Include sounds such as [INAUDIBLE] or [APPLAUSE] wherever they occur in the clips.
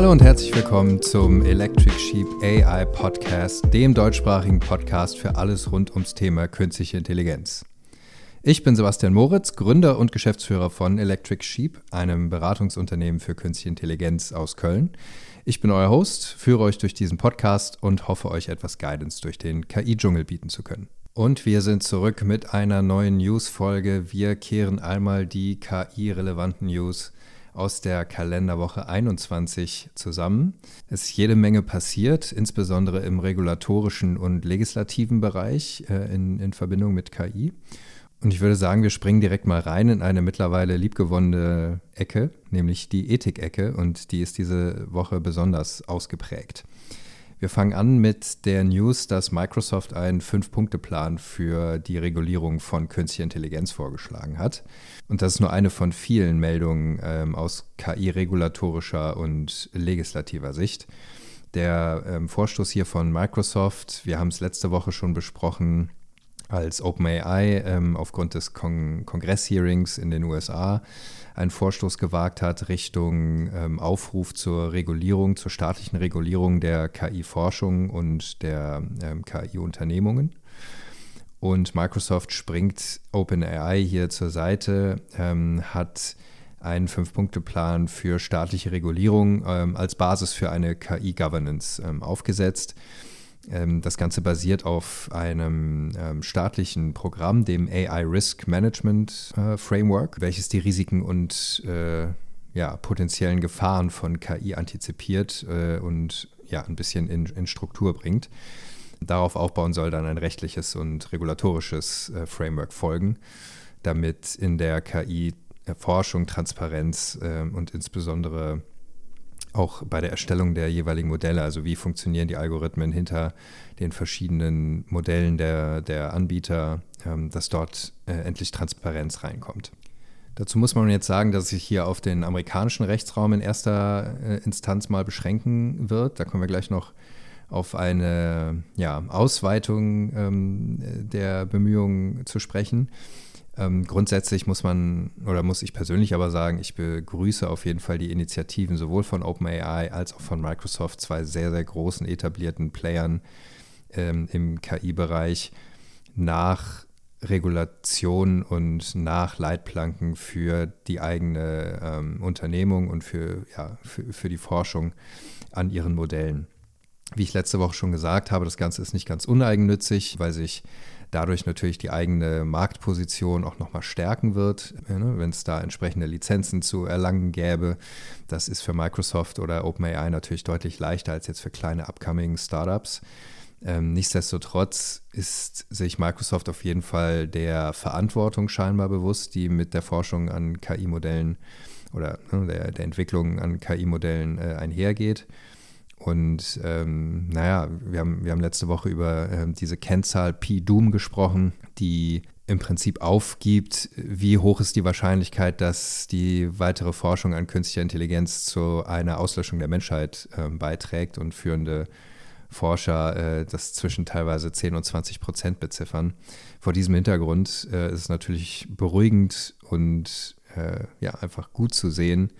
Hallo und herzlich willkommen zum Electric Sheep AI Podcast, dem deutschsprachigen Podcast für alles rund ums Thema künstliche Intelligenz. Ich bin Sebastian Moritz, Gründer und Geschäftsführer von Electric Sheep, einem Beratungsunternehmen für künstliche Intelligenz aus Köln. Ich bin euer Host, führe euch durch diesen Podcast und hoffe euch etwas Guidance durch den KI-Dschungel bieten zu können. Und wir sind zurück mit einer neuen News-Folge. Wir kehren einmal die KI-relevanten News aus der Kalenderwoche 21 zusammen. Es ist jede Menge passiert, insbesondere im regulatorischen und legislativen Bereich äh, in, in Verbindung mit KI. Und ich würde sagen, wir springen direkt mal rein in eine mittlerweile liebgewonnene Ecke, nämlich die Ethik-Ecke. Und die ist diese Woche besonders ausgeprägt. Wir fangen an mit der News, dass Microsoft einen Fünf-Punkte-Plan für die Regulierung von künstlicher Intelligenz vorgeschlagen hat. Und das ist nur eine von vielen Meldungen ähm, aus KI-regulatorischer und legislativer Sicht. Der ähm, Vorstoß hier von Microsoft, wir haben es letzte Woche schon besprochen, als OpenAI ähm, aufgrund des Kon Kongress-Hearings in den USA einen Vorstoß gewagt hat Richtung ähm, Aufruf zur Regulierung, zur staatlichen Regulierung der KI-Forschung und der ähm, KI-Unternehmungen. Und Microsoft springt OpenAI hier zur Seite, ähm, hat einen Fünf-Punkte-Plan für staatliche Regulierung ähm, als Basis für eine KI-Governance ähm, aufgesetzt. Ähm, das Ganze basiert auf einem ähm, staatlichen Programm, dem AI Risk Management äh, Framework, welches die Risiken und äh, ja, potenziellen Gefahren von KI antizipiert äh, und ja, ein bisschen in, in, Struktur bringt. Darauf aufbauen soll dann ein rechtliches und regulatorisches Framework folgen, damit in der KI-Forschung Transparenz äh, und insbesondere auch bei der Erstellung der jeweiligen Modelle, also wie funktionieren die Algorithmen hinter den verschiedenen Modellen der, der Anbieter, ähm, dass dort äh, endlich Transparenz reinkommt. Dazu muss man jetzt sagen, dass sich hier auf den amerikanischen Rechtsraum in erster äh, Instanz mal beschränken wird. Da kommen wir gleich noch auf eine ja, Ausweitung ähm, der Bemühungen zu sprechen. Ähm, grundsätzlich muss man oder muss ich persönlich aber sagen, ich begrüße auf jeden Fall die Initiativen sowohl von OpenAI als auch von Microsoft, zwei sehr, sehr großen etablierten Playern ähm, im KI-Bereich, nach Regulation und nach Leitplanken für die eigene ähm, Unternehmung und für, ja, für, für die Forschung an ihren Modellen. Wie ich letzte Woche schon gesagt habe, das Ganze ist nicht ganz uneigennützig, weil sich dadurch natürlich die eigene Marktposition auch nochmal stärken wird, ne, wenn es da entsprechende Lizenzen zu erlangen gäbe. Das ist für Microsoft oder OpenAI natürlich deutlich leichter als jetzt für kleine upcoming Startups. Ähm, nichtsdestotrotz ist sich Microsoft auf jeden Fall der Verantwortung scheinbar bewusst, die mit der Forschung an KI-Modellen oder ne, der, der, Entwicklung an KI-Modellen äh, einhergeht. Und ähm, naja, wir haben, wir haben letzte Woche über äh, diese Kennzahl P-Doom gesprochen, die im Prinzip aufgibt, wie hoch ist die Wahrscheinlichkeit, dass die weitere Forschung an künstlicher Intelligenz zu einer Auslöschung der Menschheit äh, beiträgt und führende Forscher äh, das zwischen teilweise 10 und 20 Prozent beziffern. Vor diesem Hintergrund äh, ist es natürlich beruhigend und äh, ja, einfach gut zu sehen,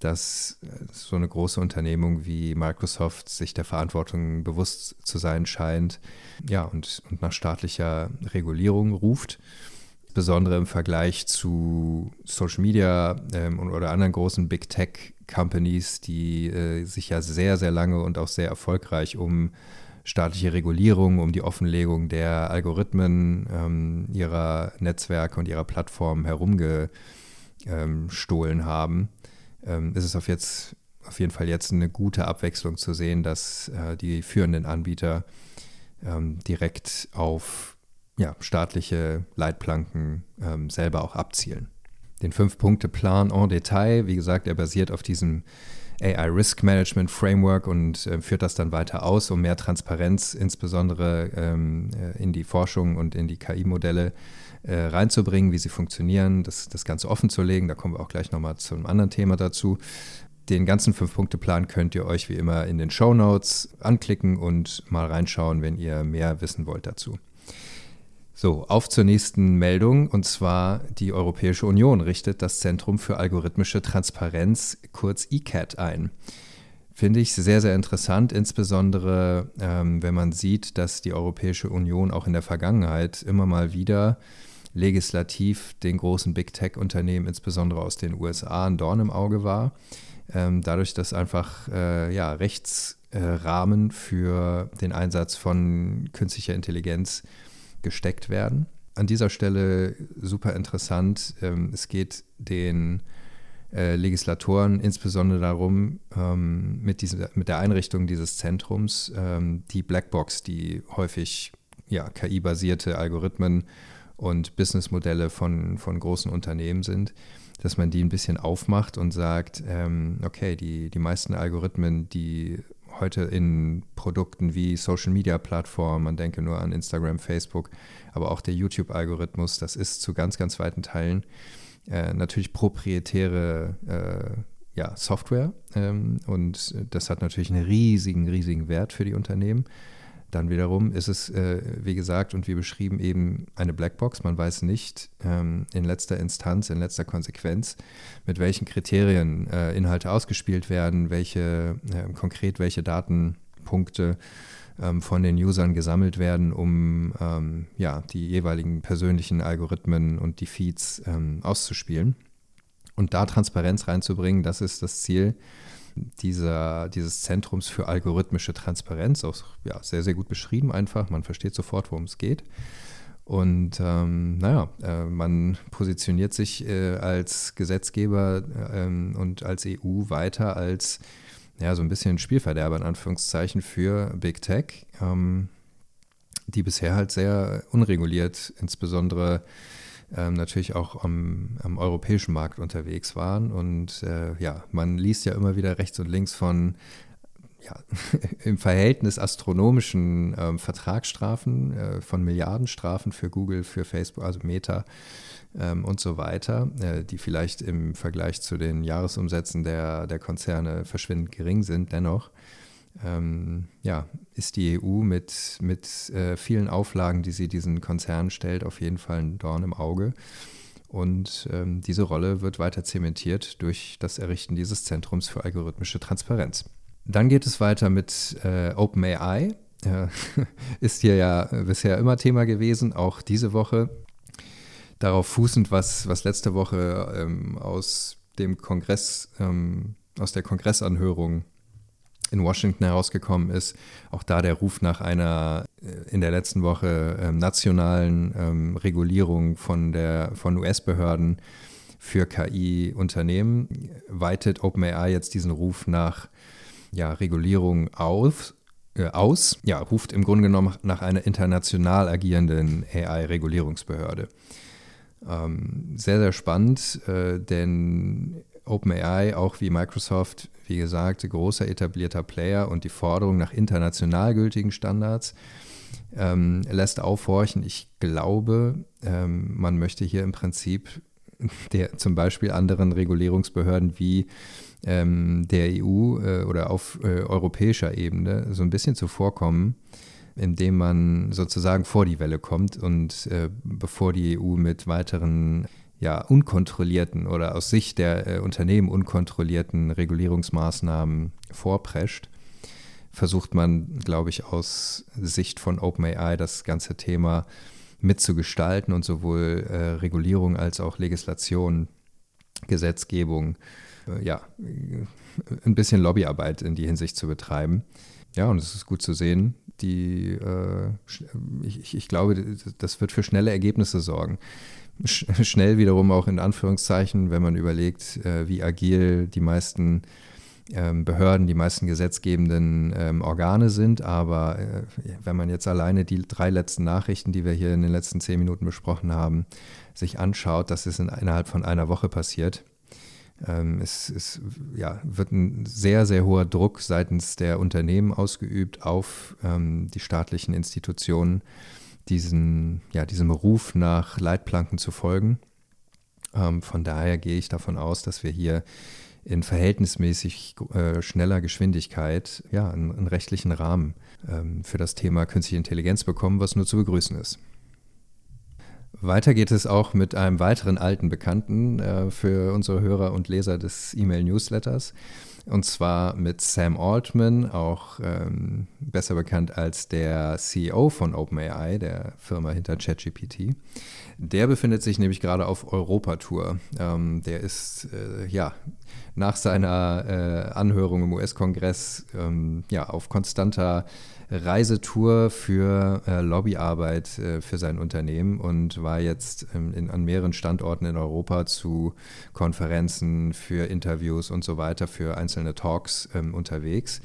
dass äh, so eine große Unternehmung wie Microsoft sich der Verantwortung bewusst zu sein scheint, ja, und, und nach staatlicher Regulierung ruft. Insbesondere im Vergleich zu Social Media ähm, oder anderen großen Big Tech Companies, die äh, sich ja sehr, sehr lange und auch sehr erfolgreich um staatliche Regulierung, um die Offenlegung der Algorithmen ähm, ihrer Netzwerke und ihrer Plattformen herumgestohlen ähm, haben ähm, ist es auf, jetzt, auf jeden Fall jetzt eine gute Abwechslung zu sehen, dass äh, die führenden Anbieter ähm, direkt auf ja, staatliche Leitplanken ähm, selber auch abzielen. Den Fünf-Punkte-Plan en Detail, wie gesagt, er basiert auf diesem AI Risk Management Framework und äh, führt das dann weiter aus, um mehr Transparenz insbesondere ähm, äh, in die Forschung und in die KI-Modelle äh, reinzubringen, wie sie funktionieren, das, das Ganze offen zu legen. Da kommen wir auch gleich nochmal zu einem anderen Thema dazu. Den ganzen Fünf-Punkte-Plan könnt ihr euch wie immer in den Show Notes anklicken und mal reinschauen, wenn ihr mehr wissen wollt dazu. So, auf zur nächsten Meldung und zwar die Europäische Union richtet das Zentrum für algorithmische Transparenz, kurz ECAT, ein. Finde ich sehr, sehr interessant, insbesondere ähm, wenn man sieht, dass die Europäische Union auch in der Vergangenheit immer mal wieder legislativ den großen Big Tech-Unternehmen, insbesondere aus den USA, ein Dorn im Auge war. Ähm, dadurch, dass einfach äh, ja, Rechtsrahmen äh, für den Einsatz von künstlicher Intelligenz gesteckt werden. An dieser Stelle super interessant. Ähm, es geht den äh, Legislatoren insbesondere darum, ähm, mit, dieser, mit der Einrichtung dieses Zentrums die Blackbox, die häufig ja, KI-basierte Algorithmen und Businessmodelle von, von großen Unternehmen sind, dass man die ein bisschen aufmacht und sagt, ähm, okay, die, die meisten Algorithmen, die heute in Produkten wie Social Media Plattformen, man denke nur an Instagram, Facebook, aber auch der YouTube-Algorithmus, das ist zu ganz, ganz weiten Teilen äh, natürlich proprietäre äh, ja, Software ähm, und das hat natürlich einen riesigen, riesigen Wert für die Unternehmen. Dann wiederum ist es, äh, wie gesagt und wie beschrieben, eben eine Blackbox. Man weiß nicht ähm, in letzter Instanz, in letzter Konsequenz, mit welchen Kriterien äh, Inhalte ausgespielt werden, welche äh, konkret welche Datenpunkte ähm, von den Usern gesammelt werden, um ähm, ja, die jeweiligen persönlichen Algorithmen und die Feeds ähm, auszuspielen. Und da Transparenz reinzubringen, das ist das Ziel dieser, dieses Zentrums für algorithmische Transparenz, auch ja, sehr, sehr gut beschrieben einfach. Man versteht sofort, worum es geht. Und ähm, naja, äh, man positioniert sich äh, als Gesetzgeber äh, und als EU weiter als ja, so ein bisschen Spielverderber in Anführungszeichen für Big Tech, ähm, die bisher halt sehr unreguliert, insbesondere ähm, natürlich auch am, am, europäischen Markt unterwegs waren. Und äh, ja, man liest ja immer wieder rechts und links von ja, [LAUGHS] im Verhältnis astronomischen ähm, Vertragsstrafen, äh, von Milliardenstrafen für Google, für Facebook, also Meta ähm, und so weiter, äh, die vielleicht im Vergleich zu den Jahresumsätzen der, der Konzerne verschwindend gering sind. Dennoch ähm, ja, ist die EU mit, mit äh, vielen Auflagen, die sie diesen Konzernen stellt, auf jeden Fall ein Dorn im Auge. Und ähm, diese Rolle wird weiter zementiert durch das Errichten dieses Zentrums für algorithmische Transparenz. Dann geht es weiter mit äh, OpenAI. Äh, [LAUGHS] ist hier ja bisher immer Thema gewesen, auch diese Woche. Darauf fußend, was, was letzte Woche ähm, aus dem Kongress, ähm, aus der Kongressanhörung in Washington herausgekommen ist. Auch da der Ruf nach einer äh, in der letzten Woche ähm, nationalen ähm, Regulierung von, von US-Behörden für KI-Unternehmen weitet OpenAI jetzt diesen Ruf nach ja, Regulierung auf, äh, aus, ja, ruft im Grunde genommen nach einer international agierenden AI-Regulierungsbehörde. Ähm, sehr, sehr spannend, äh, denn OpenAI, auch wie Microsoft, wie gesagt, großer etablierter Player und die Forderung nach international gültigen Standards ähm, lässt aufhorchen. Ich glaube, ähm, man möchte hier im Prinzip [LAUGHS] der, zum Beispiel anderen Regulierungsbehörden wie ähm, der EU äh, oder auf äh, europäischer Ebene so ein bisschen zuvorkommen, indem man sozusagen vor die Welle kommt und äh, bevor die EU mit weiteren ja, unkontrollierten oder aus Sicht der äh, Unternehmen unkontrollierten Regulierungsmaßnahmen vorprescht, versucht man, glaube ich, aus Sicht von OpenAI das ganze Thema mitzugestalten und sowohl äh, Regulierung als auch Legislation, Gesetzgebung äh, ja, ein bisschen Lobbyarbeit in die Hinsicht zu betreiben. Ja, und es ist gut zu sehen, die, äh, ich, ich, glaube, das wird für schnelle Ergebnisse sorgen. Sch [LAUGHS] schnell wiederum auch in Anführungszeichen, wenn man überlegt, äh, wie agil die meisten ähm, Behörden, die meisten gesetzgebenden ähm, Organe sind. Aber äh, wenn man jetzt alleine die drei letzten Nachrichten, die wir hier in den letzten zehn Minuten besprochen haben, sich anschaut, das ist in, innerhalb von einer Woche passiert ähm, es, es ja, wird ein sehr, sehr hoher Druck seitens der Unternehmen ausgeübt auf ähm, die staatlichen Institutionen, diesen, ja, diesem Ruf nach Leitplanken zu folgen. Ähm, von daher gehe ich davon aus, dass wir hier in verhältnismäßig äh, schneller Geschwindigkeit ja, einen, einen rechtlichen Rahmen ähm, für das Thema künstliche Intelligenz bekommen, was nur zu begrüßen ist. Weiter geht es auch mit einem weiteren alten Bekannten äh, für unsere Hörer und Leser des E-Mail-Newsletters. Und zwar mit Sam Altman, auch ähm, besser bekannt als der CEO von OpenAI, der Firma hinter ChatGPT. Der befindet sich nämlich gerade auf Europatour. Ähm, der ist äh, ja nach seiner äh, Anhörung im US-Kongress ähm, ja auf konstanter Reisetour für äh, Lobbyarbeit äh, für sein Unternehmen und war jetzt ähm, in, an mehreren Standorten in Europa zu Konferenzen, für Interviews und so weiter, für einzelne Talks ähm, unterwegs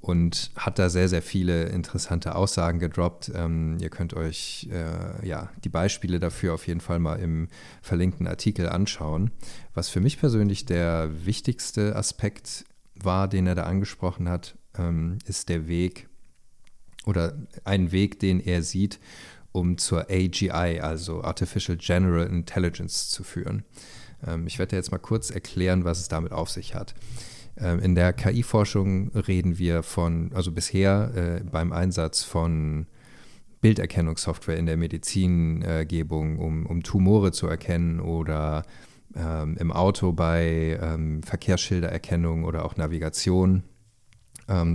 und hat da sehr, sehr viele interessante Aussagen gedroppt. Ähm, ihr könnt euch äh, ja, die Beispiele dafür auf jeden Fall mal im verlinkten Artikel anschauen. Was für mich persönlich der wichtigste Aspekt war, den er da angesprochen hat, ähm, ist der Weg oder ein Weg, den er sieht, um zur AGI, also Artificial General Intelligence, zu führen. Ähm, ich werde jetzt mal kurz erklären, was es damit auf sich hat. Ähm, in der KI-Forschung reden wir von, also bisher äh, beim Einsatz von Bilderkennungssoftware in der Medizingebung, um, um Tumore zu erkennen oder ähm, im Auto bei ähm, Verkehrsschildererkennung oder auch Navigation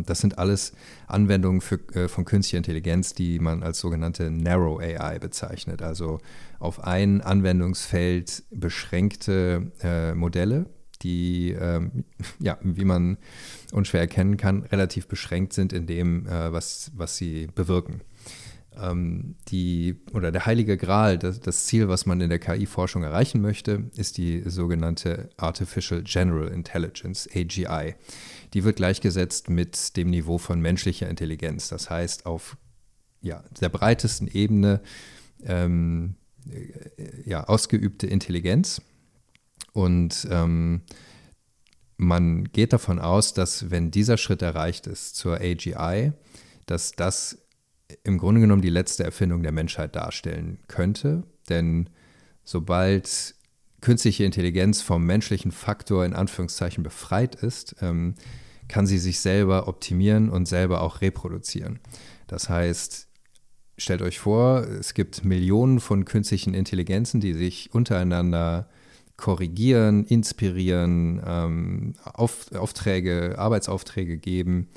das sind alles Anwendungen für, äh, von künstlicher Intelligenz, die man als sogenannte Narrow AI bezeichnet, also auf ein Anwendungsfeld beschränkte äh, Modelle, die, ähm, ja, wie man unschwer erkennen kann, relativ beschränkt sind in dem, äh, was, was sie bewirken ähm, die oder der heilige Gral, das, das, Ziel, was man in der KI-Forschung erreichen möchte, ist die sogenannte Artificial General Intelligence, AGI. Die wird gleichgesetzt mit dem Niveau von menschlicher Intelligenz. Das heißt, auf ja, der breitesten Ebene ähm, äh, ja, ausgeübte Intelligenz. Und ähm, man geht davon aus, dass wenn dieser Schritt erreicht ist zur AGI, dass das im Grunde genommen die letzte Erfindung der Menschheit darstellen könnte. Denn sobald künstliche Intelligenz vom menschlichen Faktor in Anführungszeichen befreit ist, ähm, kann sie sich selber optimieren und selber auch reproduzieren. Das heißt, stellt euch vor, es gibt Millionen von künstlichen Intelligenzen, die sich untereinander korrigieren, inspirieren, ähm, Auf, Aufträge, Arbeitsaufträge geben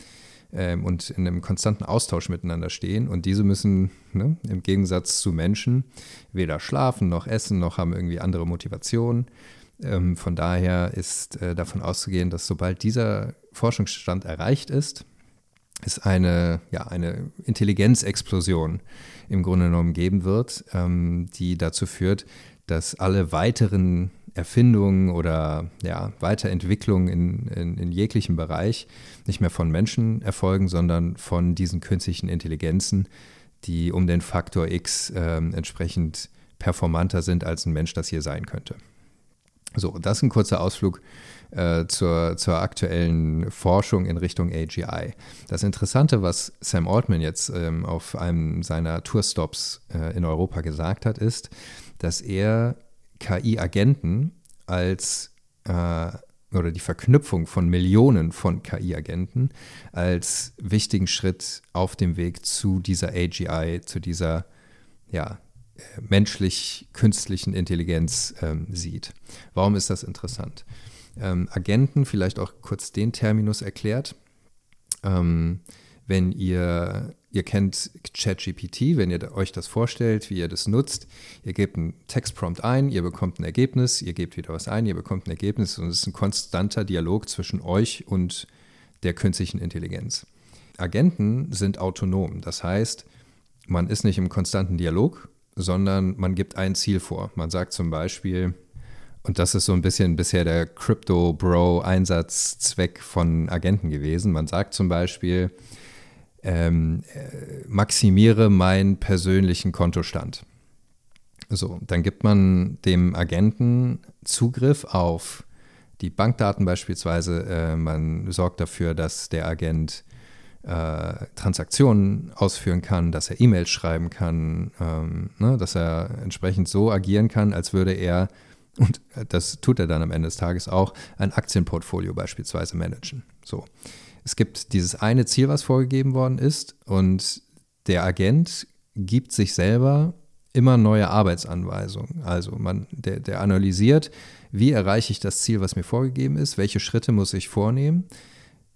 ähm, und in einem konstanten Austausch miteinander stehen. Und diese müssen ne, im Gegensatz zu Menschen weder schlafen noch essen noch haben irgendwie andere Motivationen. Ähm, von daher ist äh, davon auszugehen, dass sobald dieser Forschungsstand erreicht ist, es eine, ja, eine Intelligenzexplosion im Grunde genommen geben wird, ähm, die dazu führt, dass alle weiteren Erfindungen oder ja, Weiterentwicklungen in, in, in jeglichem Bereich nicht mehr von Menschen erfolgen, sondern von diesen künstlichen Intelligenzen, die um den Faktor X äh, entsprechend performanter sind, als ein Mensch das hier sein könnte. So, das ist ein kurzer Ausflug äh, zur, zur aktuellen Forschung in Richtung AGI. Das Interessante, was Sam Altman jetzt ähm, auf einem seiner Tourstops äh, in Europa gesagt hat, ist, dass er KI-Agenten als äh, oder die Verknüpfung von Millionen von KI-Agenten als wichtigen Schritt auf dem Weg zu dieser AGI, zu dieser ja, menschlich-künstlichen Intelligenz ähm, sieht. Warum ist das interessant? Ähm, Agenten, vielleicht auch kurz den Terminus erklärt. Ähm, wenn ihr, ihr kennt ChatGPT, wenn ihr euch das vorstellt, wie ihr das nutzt, ihr gebt einen Textprompt ein, ihr bekommt ein Ergebnis, ihr gebt wieder was ein, ihr bekommt ein Ergebnis und es ist ein konstanter Dialog zwischen euch und der künstlichen Intelligenz. Agenten sind autonom, das heißt, man ist nicht im konstanten Dialog, sondern man gibt ein Ziel vor. Man sagt zum Beispiel, und das ist so ein bisschen bisher der Crypto-Bro-Einsatzzweck von Agenten gewesen. Man sagt zum Beispiel, ähm, äh, maximiere meinen persönlichen Kontostand. So, dann gibt man dem Agenten Zugriff auf die Bankdaten beispielsweise. Äh, man sorgt dafür, dass der Agent äh, Transaktionen ausführen kann, dass er E-Mails schreiben kann, ähm, ne, dass er entsprechend so agieren kann, als würde er, [LAUGHS] und das tut er dann am Ende des Tages auch, ein Aktienportfolio beispielsweise managen. So es gibt dieses eine Ziel, was vorgegeben worden ist, und der Agent gibt sich selber immer neue Arbeitsanweisungen. Also man, der, der analysiert, wie erreiche ich das Ziel, was mir vorgegeben ist, welche Schritte muss ich vornehmen,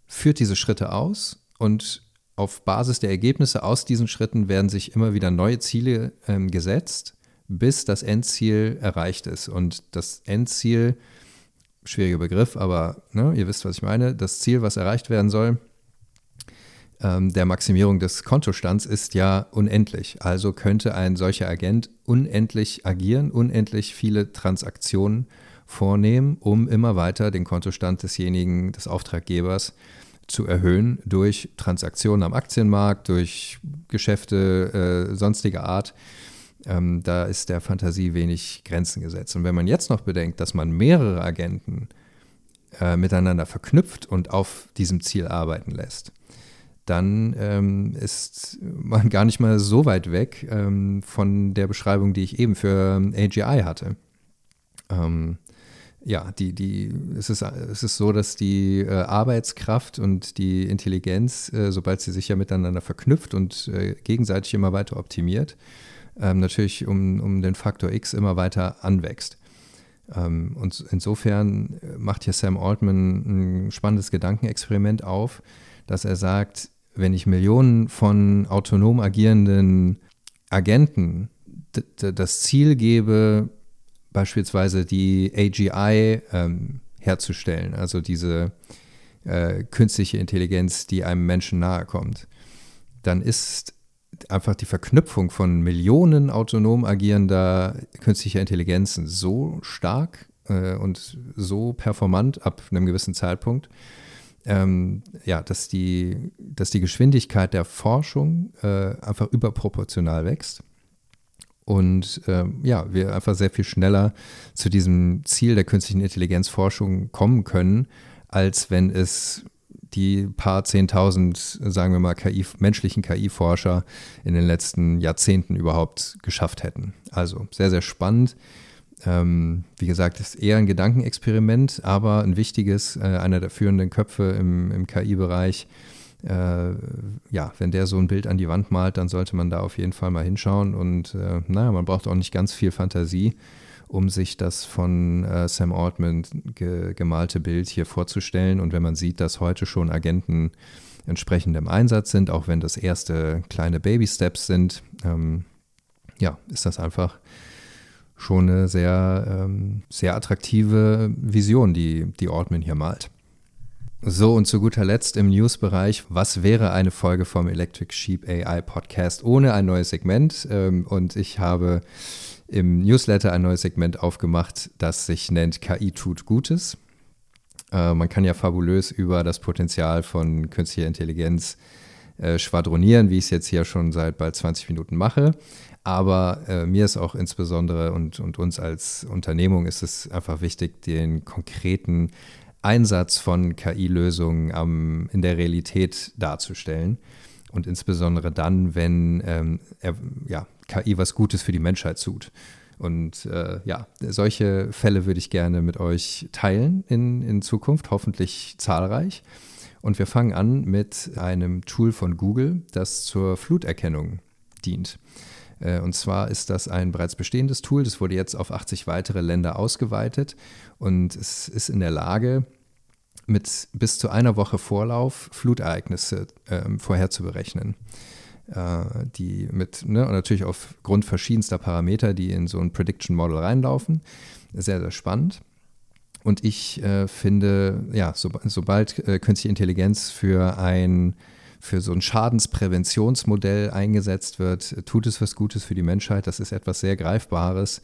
führt diese Schritte aus und auf Basis der Ergebnisse aus diesen Schritten werden sich immer wieder neue Ziele ähm, gesetzt, bis das Endziel erreicht ist. Und das Endziel, schwieriger Begriff, aber ne, ihr wisst, was ich meine, das Ziel, was erreicht werden soll, ähm, der Maximierung des Kontostands ist ja unendlich. Also könnte ein solcher Agent unendlich agieren, unendlich viele Transaktionen vornehmen, um immer weiter den Kontostand desjenigen, des Auftraggebers zu erhöhen durch Transaktionen am Aktienmarkt, durch Geschäfte äh, sonstiger Art. Ähm, da ist der Fantasie wenig Grenzen gesetzt. Und wenn man jetzt noch bedenkt, dass man mehrere Agenten äh, miteinander verknüpft und auf diesem Ziel arbeiten lässt, dann ähm, ist man gar nicht mal so weit weg ähm, von der Beschreibung, die ich eben für ähm, AGI hatte. Ähm, ja, die, die, es, ist, es ist so, dass die äh, Arbeitskraft und die Intelligenz, äh, sobald sie sich ja miteinander verknüpft und äh, gegenseitig immer weiter optimiert, ähm, natürlich um, um den Faktor X immer weiter anwächst. Ähm, und insofern macht hier Sam Altman ein spannendes Gedankenexperiment auf, dass er sagt, wenn ich Millionen von autonom agierenden Agenten das Ziel gebe, beispielsweise die AGI ähm, herzustellen, also diese äh, künstliche Intelligenz, die einem Menschen nahe kommt, dann ist einfach die Verknüpfung von Millionen autonom agierender künstlicher Intelligenzen so stark äh, und so performant ab einem gewissen Zeitpunkt, ähm, ja, dass die, dass die Geschwindigkeit der Forschung äh, einfach überproportional wächst. Und äh, ja, wir einfach sehr viel schneller zu diesem Ziel der künstlichen Intelligenzforschung kommen können, als wenn es die paar Zehntausend, sagen wir mal, KI, menschlichen KI-Forscher in den letzten Jahrzehnten überhaupt geschafft hätten. Also sehr, sehr spannend. Ähm, wie gesagt, ist eher ein Gedankenexperiment, aber ein wichtiges, äh, einer der führenden Köpfe im, im KI-Bereich. Äh, ja, wenn der so ein Bild an die Wand malt, dann sollte man da auf jeden Fall mal hinschauen. Und äh, naja, man braucht auch nicht ganz viel Fantasie, um sich das von äh, Sam Altman ge gemalte Bild hier vorzustellen. Und wenn man sieht, dass heute schon Agenten entsprechend im Einsatz sind, auch wenn das erste kleine Baby-Steps sind, ähm, ja, ist das einfach schon eine sehr, ähm, sehr attraktive Vision, die, die Ortman hier malt. So, und zu guter Letzt im News-Bereich, was wäre eine Folge vom Electric Sheep AI Podcast ohne ein neues Segment? Ähm, und ich habe im Newsletter ein neues Segment aufgemacht, das sich nennt KI tut Gutes. Äh, man kann ja fabulös über das Potenzial von künstlicher Intelligenz äh, schwadronieren, wie ich es jetzt hier schon seit bald 20 Minuten mache. Aber äh, mir ist auch insbesondere und, und uns als Unternehmung ist es einfach wichtig, den konkreten Einsatz von KI-Lösungen in der Realität darzustellen. Und insbesondere dann, wenn ähm, er, ja, KI was Gutes für die Menschheit tut. Und äh, ja, solche Fälle würde ich gerne mit euch teilen in, in Zukunft, hoffentlich zahlreich. Und wir fangen an mit einem Tool von Google, das zur Fluterkennung dient. Äh, und zwar ist das ein bereits bestehendes Tool, das wurde jetzt auf 80 weitere Länder ausgeweitet und es ist in der Lage, mit bis zu einer Woche Vorlauf Flutereignisse äh, vorherzuberechnen. Äh, die mit, ne, und natürlich aufgrund verschiedenster Parameter, die in so ein Prediction Model reinlaufen. Sehr, sehr spannend. Und ich äh, finde, ja, so, sobald äh, künstliche Intelligenz für ein für so ein Schadenspräventionsmodell eingesetzt wird, tut es was Gutes für die Menschheit. Das ist etwas sehr Greifbares,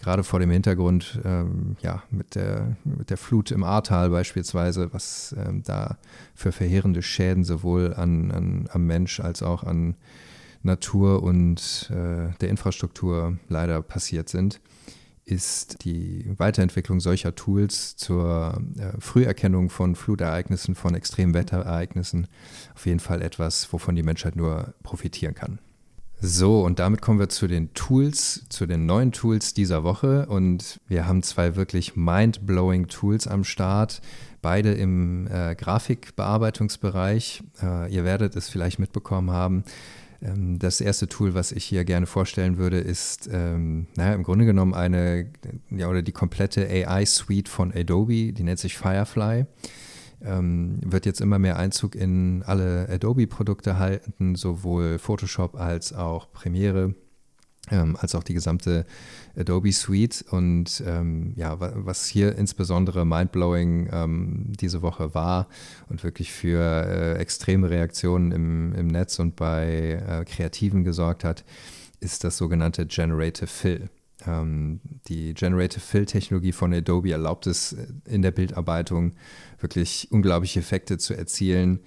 gerade vor dem Hintergrund ähm, ja, mit, der, mit der Flut im Ahrtal beispielsweise, was ähm, da für verheerende Schäden sowohl an, an, am Mensch als auch an Natur und äh, der Infrastruktur leider passiert sind ist die Weiterentwicklung solcher Tools zur äh, Früherkennung von Flutereignissen, von Extremwetterereignissen auf jeden Fall etwas, wovon die Menschheit nur profitieren kann. So, und damit kommen wir zu den Tools, zu den neuen Tools dieser Woche. Und wir haben zwei wirklich mind-blowing Tools am Start, beide im äh, Grafikbearbeitungsbereich. Äh, ihr werdet es vielleicht mitbekommen haben. Ähm, das erste Tool, was ich hier gerne vorstellen würde, ist ähm, naja, im Grunde genommen eine, ja, oder die komplette AI-Suite von Adobe, die nennt sich Firefly. Ähm, wird jetzt immer mehr Einzug in alle Adobe-Produkte halten, sowohl Photoshop als auch Premiere ähm, als auch die gesamte Adobe Suite. Und ähm, ja, was hier insbesondere mindblowing ähm, diese Woche war und wirklich für äh, extreme Reaktionen im, im Netz und bei äh, Kreativen gesorgt hat, ist das sogenannte Generative Fill. Ähm, die Generative Fill-Technologie von Adobe erlaubt es äh, in der Bildarbeitung wirklich unglaubliche Effekte zu erzielen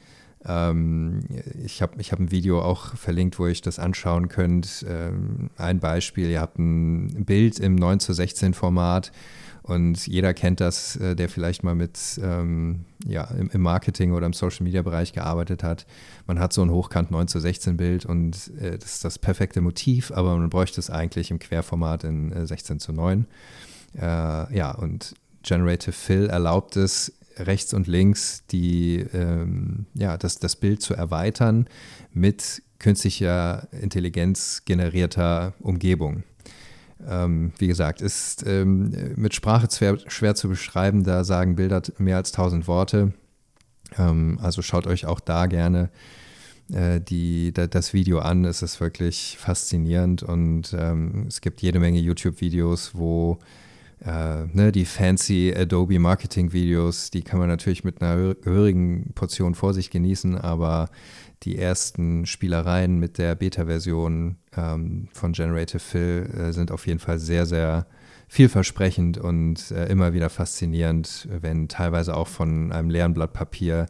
ähm, ich habe ich hab ein Video auch verlinkt, wo ihr das anschauen könnt. Ähm, ein Beispiel, ihr habt ein Bild im 9 zu 16 Format und jeder kennt das, äh, der vielleicht mal mit ähm, ja, im, im, Marketing oder im Social Media Bereich gearbeitet hat. Man hat so ein Hochkant 9 zu 16 Bild und äh, das ist das perfekte Motiv, aber man bräuchte es eigentlich im Querformat in äh, 16 zu 9. Äh, ja, und Generative Fill erlaubt es, rechts und links die, ähm, ja, das, das Bild zu erweitern mit künstlicher Intelligenz generierter Umgebung. Ähm, wie gesagt, ist ähm, mit Sprache schwer, schwer, zu beschreiben, da sagen Bilder mehr als tausend Worte. Ähm, also schaut euch auch da gerne äh, die, da, das Video an. Es ist wirklich faszinierend und ähm, es gibt jede Menge YouTube-Videos, wo äh, ne, die fancy Adobe Marketing Videos, die kann man natürlich mit einer gehörigen Portion Vorsicht genießen, aber die ersten Spielereien mit der Beta-Version ähm, von Generative Fill äh, sind auf jeden Fall sehr, sehr vielversprechend und äh, immer wieder faszinierend, wenn teilweise auch von einem leeren Blatt Papier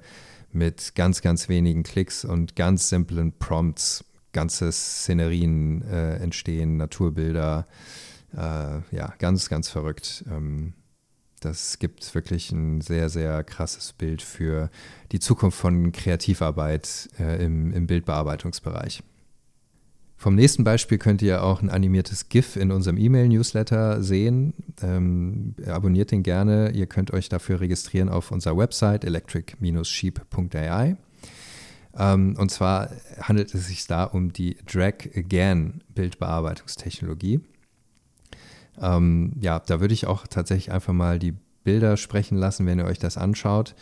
mit ganz, ganz wenigen Klicks und ganz simplen Prompts ganze Szenerien äh, entstehen, Naturbilder, äh, ja, ganz, ganz verrückt. Ähm, das gibt wirklich ein sehr, sehr krasses Bild für die Zukunft von Kreativarbeit äh, im, im Bildbearbeitungsbereich. Vom nächsten Beispiel könnt ihr auch ein animiertes GIF in unserem E-Mail-Newsletter sehen. Ähm, abonniert den gerne. Ihr könnt euch dafür registrieren auf unserer Website electric-sheep.ai. Ähm, und zwar handelt es sich da um die Drag Again Bildbearbeitungstechnologie. Ähm, ja, da würde ich auch tatsächlich einfach mal die Bilder sprechen lassen, wenn ihr euch das anschaut.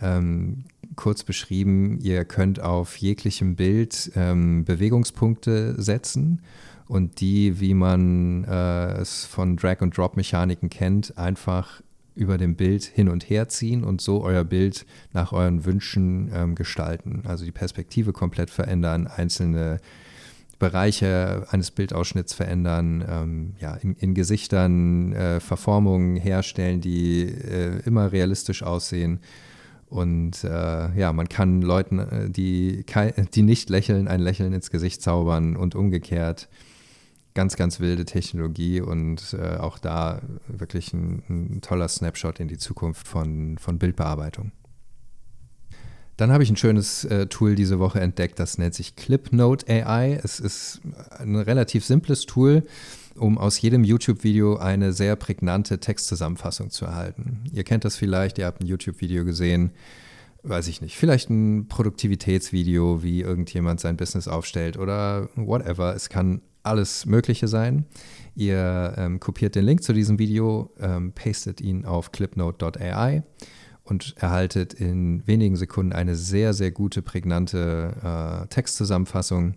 Ähm, kurz beschrieben, ihr könnt auf jeglichem Bild ähm, Bewegungspunkte setzen und die, wie man äh, es von Drag-and-Drop-Mechaniken kennt, einfach über dem Bild hin und her ziehen und so euer Bild nach euren Wünschen ähm, gestalten. Also die Perspektive komplett verändern, einzelne Bereiche eines Bildausschnitts verändern, ähm, ja, in, in Gesichtern äh, Verformungen herstellen, die äh, immer realistisch aussehen. Und äh, ja, man kann Leuten, äh, die, die nicht lächeln, ein Lächeln ins Gesicht zaubern und umgekehrt. Ganz, ganz wilde Technologie und äh, auch da wirklich ein, ein toller Snapshot in die Zukunft von, von Bildbearbeitung. Dann habe ich ein schönes äh, Tool diese Woche entdeckt, das nennt sich ClipNote AI. Es ist ein relativ simples Tool, um aus jedem YouTube-Video eine sehr prägnante Textzusammenfassung zu erhalten. Ihr kennt das vielleicht, ihr habt ein YouTube-Video gesehen, weiß ich nicht, vielleicht ein Produktivitätsvideo, wie irgendjemand sein Business aufstellt oder whatever. Es kann alles Mögliche sein. Ihr ähm, kopiert den Link zu diesem Video, ähm, pastet ihn auf clipnote.ai und erhaltet in wenigen Sekunden eine sehr, sehr gute, prägnante äh, Textzusammenfassung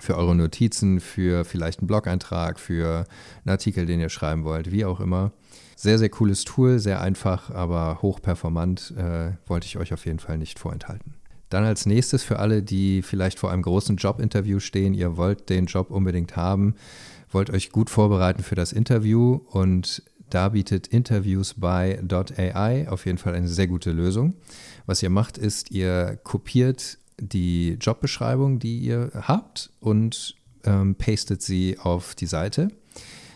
für eure Notizen, für vielleicht einen Blog-Eintrag, für einen Artikel, den ihr schreiben wollt, wie auch immer. Sehr, sehr cooles Tool, sehr einfach, aber hochperformant, äh, wollte ich euch auf jeden Fall nicht vorenthalten. Dann als nächstes für alle, die vielleicht vor einem großen Jobinterview stehen, ihr wollt den Job unbedingt haben, wollt euch gut vorbereiten für das Interview und da bietet Interviews by .ai auf jeden Fall eine sehr gute Lösung. Was ihr macht, ist, ihr kopiert die Jobbeschreibung, die ihr habt und ähm, pastet sie auf die Seite.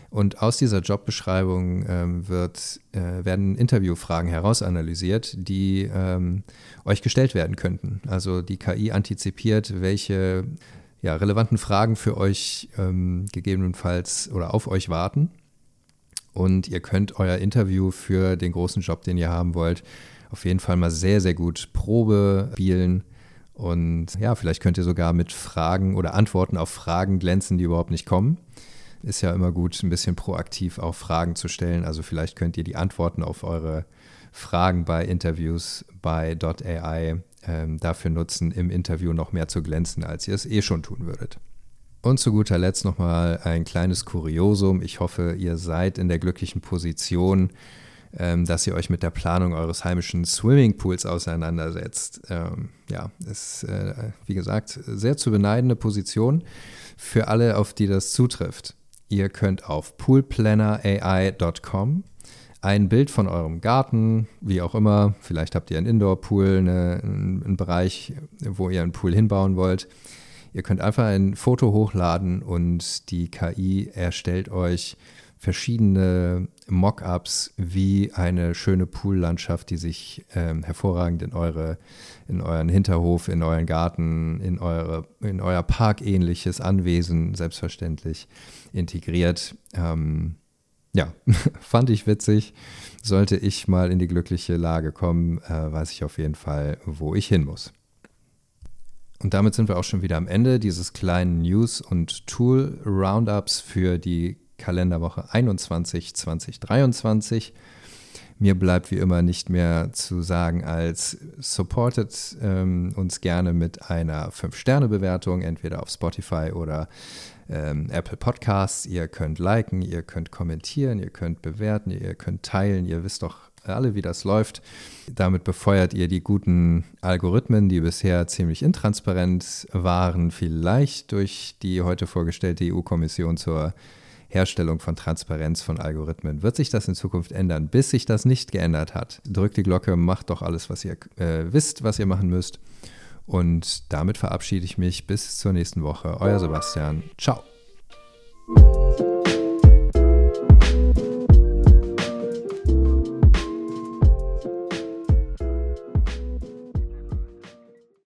Und aus dieser Jobbeschreibung ähm, wird, äh, werden Interviewfragen herausanalysiert, die ähm, euch gestellt werden könnten. Also die KI antizipiert, welche ja, relevanten Fragen für euch ähm, gegebenenfalls oder auf euch warten und ihr könnt euer Interview für den großen Job, den ihr haben wollt, auf jeden Fall mal sehr, sehr gut Probe spielen Und ja, vielleicht könnt ihr sogar mit Fragen oder Antworten auf Fragen glänzen, die überhaupt nicht kommen. Ist ja immer gut, ein bisschen proaktiv auch Fragen zu stellen. Also vielleicht könnt ihr die Antworten auf eure Fragen bei Interviews bei .ai ähm, dafür nutzen, im Interview noch mehr zu glänzen, als ihr es eh schon tun würdet. Und zu guter Letzt nochmal ein kleines Kuriosum. Ich hoffe, ihr seid in der glücklichen Position, ähm, dass ihr euch mit der Planung eures heimischen Swimmingpools auseinandersetzt. Ähm, ja, ist, äh, wie gesagt, sehr zu beneidende Position für alle, auf die das zutrifft. Ihr könnt auf poolplannerai.com ein Bild von eurem Garten, wie auch immer, vielleicht habt ihr einen Indoor-Pool, eine, einen Bereich, wo ihr einen Pool hinbauen wollt. Ihr könnt einfach ein Foto hochladen und die KI erstellt euch verschiedene Mockups wie eine schöne Poollandschaft, die sich ähm, hervorragend in eure, in euren Hinterhof, in euren Garten, in eure, in euer parkähnliches Anwesen selbstverständlich integriert. Ähm, ja, [LAUGHS] fand ich witzig. Sollte ich mal in die glückliche Lage kommen, äh, weiß ich auf jeden Fall, wo ich hin muss. Und damit sind wir auch schon wieder am Ende dieses kleinen News- und Tool-Roundups für die Kalenderwoche 21 2023. Mir bleibt wie immer nicht mehr zu sagen, als supportet ähm, uns gerne mit einer 5-Sterne-Bewertung, entweder auf Spotify oder ähm, Apple Podcasts. Ihr könnt liken, ihr könnt kommentieren, ihr könnt bewerten, ihr könnt teilen. Ihr wisst doch alle, wie das läuft. Damit befeuert ihr die guten Algorithmen, die bisher ziemlich intransparent waren, vielleicht durch die heute vorgestellte EU-Kommission zur Herstellung von Transparenz von Algorithmen. Wird sich das in Zukunft ändern? Bis sich das nicht geändert hat, drückt die Glocke, macht doch alles, was ihr äh, wisst, was ihr machen müsst. Und damit verabschiede ich mich bis zur nächsten Woche. Euer Sebastian. Ciao.